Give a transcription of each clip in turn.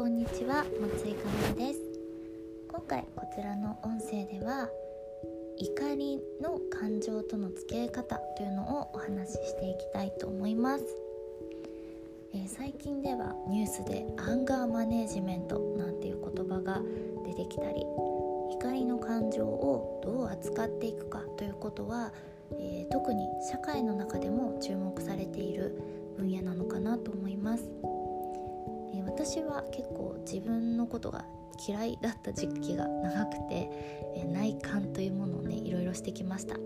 こんにちは松井かなです今回こちらの音声では怒りの感情との付き合い方というのをお話ししていきたいと思います、えー、最近ではニュースでアンガーマネジメントなんていう言葉が出てきたり怒りの感情をどう扱っていくかということは、えー、特に社会の中でも注目されている分野なのかなと思います。私は結構自分のことが嫌いだった時期が長くて、え内観というものをねいろいろしてきました。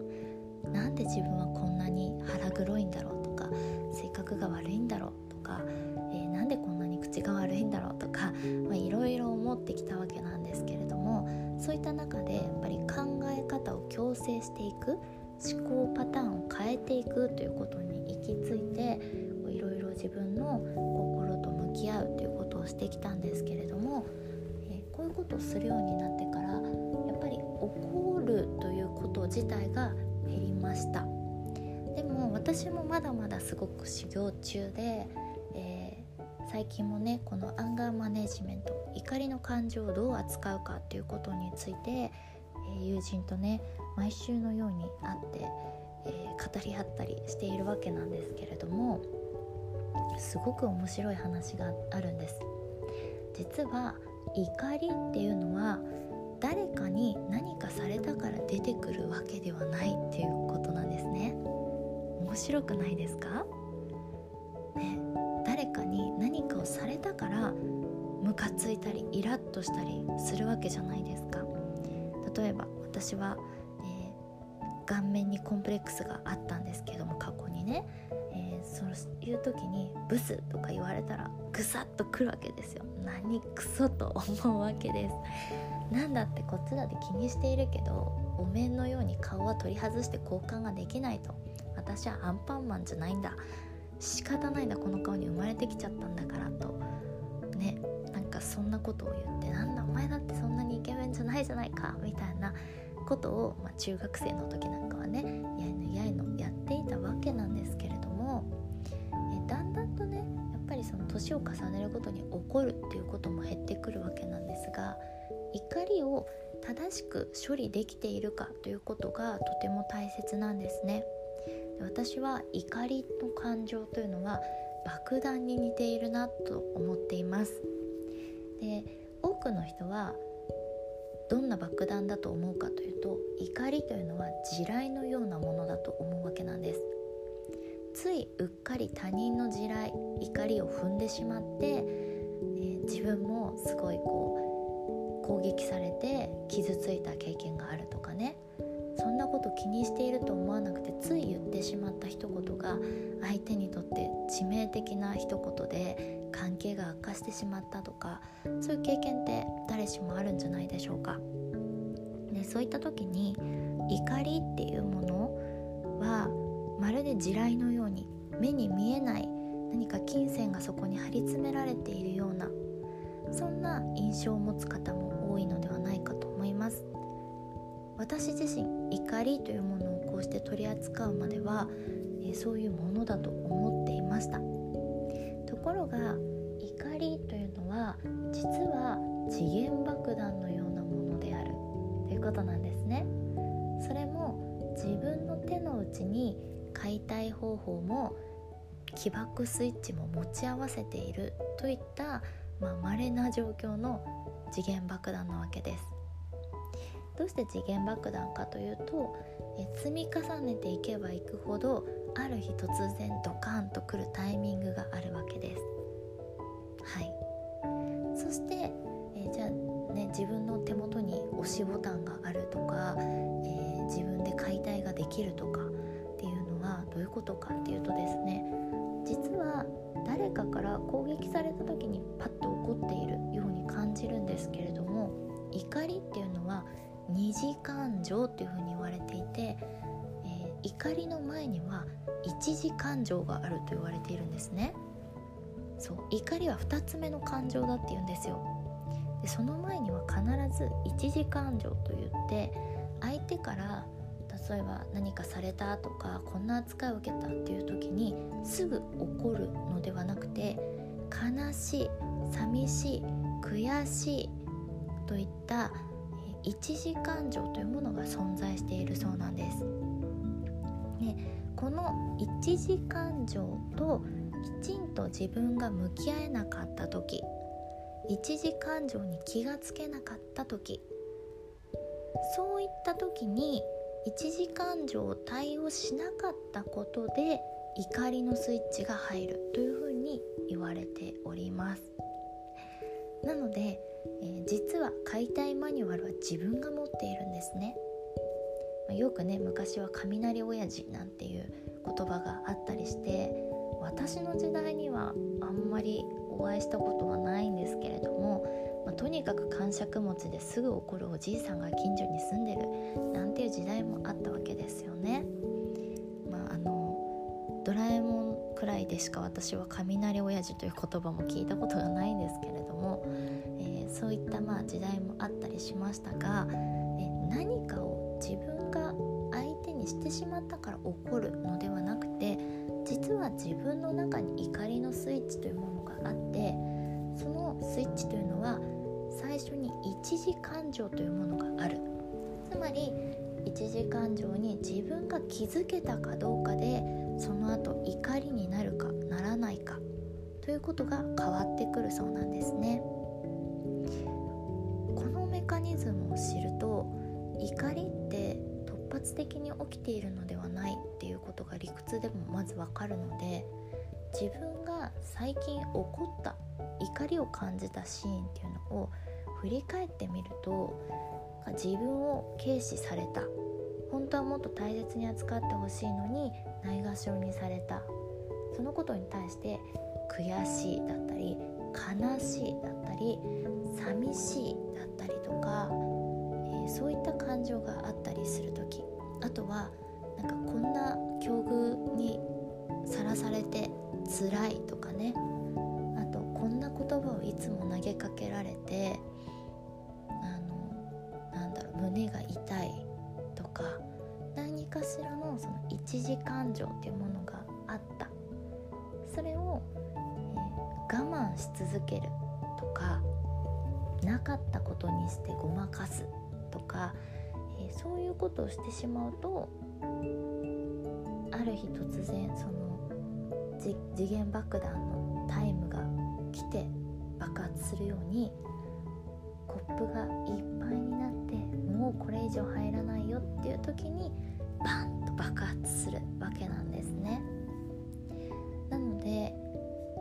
なんで自分はこんなに腹黒いんだろうとか性格が悪いんだろうとか、えー、なんでこんなに口が悪いんだろうとか いろいろ思ってきたわけなんですけれどもそういった中でやっぱり考え方を矯正していく思考パターンを変えていくということに行き着いていろいろ自分の心と向き合うということをしてきたんですけれども、えー、こういうことをするようになってからやっぱり怒るということ自体が減りました。でも私もまだまだすごく修行中で、えー、最近もねこのアンガーマネジメント怒りの感情をどう扱うかっていうことについて、えー、友人とね毎週のように会って、えー、語り合ったりしているわけなんですけれどもすごく面白い話があるんです。実は怒りっていうのは誰かに何かされたから出てくるわけではないっていうことなんですね。面白くないですか？ね誰かに何かをされたからムカついたりイラッとしたりするわけじゃないですか。例えば私は、えー、顔面にコンプレックスがあったんですけども過去にね。そういう時にブスとか言われたらぐさっとくるわけですよ。何クソと思うわけです。なんだってこっちだって気にしているけどお面のように顔は取り外して交換ができないと。私はアンパンマンじゃないんだ。仕方ないんだこの顔に生まれてきちゃったんだからと。ねなんかそんなことを言ってなんだお前だってそんなにイケメンじゃないじゃないか。みたいなことを、まあ、中学生の時なんかはねやいのやいのやっていたわけなんですけどだんだんとねやっぱりその年を重ねるごとに怒るっていうことも減ってくるわけなんですが怒りを正しく処理できているかということがとても大切なんですね。私は怒りの感情というのは爆弾に似ているなと思っています。で多くの人はどんな爆弾だと思うかというと怒りというのは地雷のようなものだと思うわけなんです。ついうっかり他人の地雷怒りを踏んでしまって、え、自分もすごいこう攻撃されて傷ついた経験があるとかねそんなこと気にしていると思わなくてつい言ってしまった一言が相手にとって致命的な一言で関係が悪化してしまったとかそういう経験って誰しもあるんじゃないでしょうか。でそういった時に怒りっていうものはまるで地雷の目に見えない何か金銭がそこに張り詰められているようなそんな印象を持つ方も多いのではないかと思います。私自身怒りというものをこうして取り扱うまでは、え、そういうものだと思っていました。ところが怒りというのは実は時限爆弾のようなものである。ということなんです。解体方法も起爆スイッチも持ち合わせているといったまあ、稀な状況の次元爆弾なわけです。どうして次元爆弾かというとえ積み重ねていけばいくほどある日突然ドカーンとくるタイミングがあるわけです。はい。そして、えじゃあね自分の手元に押しボタンがあるとか、えー、自分で解体ができるとかどういうことかっていうとですね実は誰かから攻撃された時にパッと怒っているように感じるんですけれども怒りっていうのは二次感情っていうふうに言われていて、えー、怒りの前には一次感情があると言われているんですね。そう怒りは2つ目の感情だって言うんですよ。でその前には必ず一次感情と言って相手から例えば何かされたとかこんな扱いを受けたっていう時にすぐ怒るのではなくて悲しい寂しい悔しいといった一時感情というものが存在しているそうなんです。ね、この一時感情ときちんと自分が向き合えなかった時一時感情に気がつけなかった時そういった時に一時感情対応しなかったことで怒りのスイッチが入るというふうに言われております。なので、えー、実は解体マニュアルは自分が持っているんですね、まあ、よくね昔は雷親父なんていう言葉があったりして私の時代にはあんまりお会いしたことはないんですけれども、まあ、とにかく感触持ちですぐ怒るおじいさんが近所に住んでるなんていう時代もあったわけですよね。まあ、あのドラえもんくらいでしか私は雷親父という言葉も聞いたことがないんですけれども、えー、そういったまあ時代もあったりしましたが、え何かを自分が相手にしてしまったから怒るのではなくて実は自分の中に怒りのスイッチというものがあってそのスイッチというのは最初に一時感情というものがある。つまり一時感情に自分が気づけたかどうかでその後怒りになるかならないかということが変わってくるそうなんですね。このメカニズムを知ると怒りって突発的に起きているのではないっていうことが理屈でもまずわかるので自分が最近起こった怒りを感じたシーンっていうのを振り返ってみると自分を軽視された。本当はもっと大切に扱ってほしいのにないがしろにされた。そのことに対して悔しいだったり悲しいだったり寂しいだったりとか、えー、そういった感情があったりする時。あとはなんかこんな境遇にさらされて辛いとかね。あとこんな言葉をいつも投げかけられて胸が痛いとか何かしらのその一時感情っていうものがあった。それを、えー、我慢し続けるとかなかったことにしてごまかすとか、えー、そういうことをしてしまうとある日突然その次元爆弾のタイムが来て爆発するようにコップがいっ時にバンと爆発するわけなんですね。なので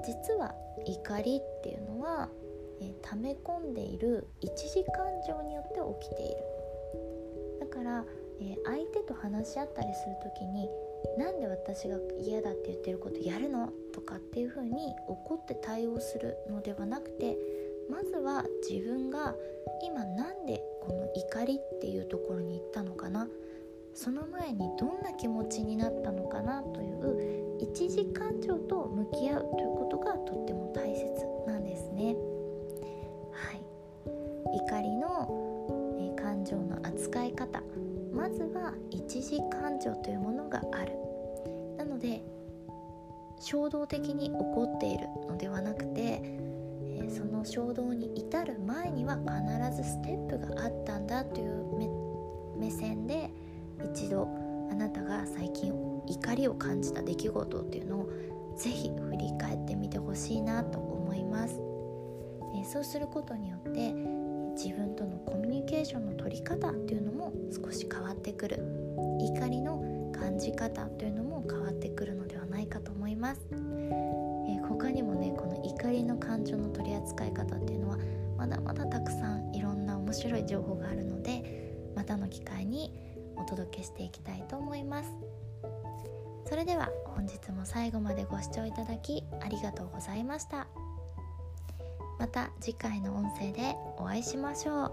実は怒りっていうのは、えー、溜め込んでいる一時感情によって起きている。だから、えー、相手と話し合ったりする時になんで私が嫌だって言ってることやるの？とかっていう風に怒って対応するのではなくてまずは自分が今なんでこの怒りっていうところに行ったのかな？その前にどんな気持ちになったのかなという一時感情と向き合うということがとっても大切なんですね。はい、怒りの、え感情の扱い方。まずは一時感情というものがある。なので衝動的に起こっているのではなくて、えー、その衝動に至る前には必ずステップがあったんだという目線で一度あなたが最近怒りを感じた出来事っていうのをぜひ振り返ってみてほしいなと思います、え、そうすることによって自分とのコミュニケーションの取り方っていうのも少し変わってくる。怒りの感じ方というのも変わってくるのではないかと思います、え、他にもねこの怒りの感情の取り扱い方っていうのはまだまだたくさんいろんな面白い情報があるのでまたの機会にお届けしていきたいと思います。それでは本日も最後までご視聴いただきありがとうございました。また次回の音声でお会いしましょう。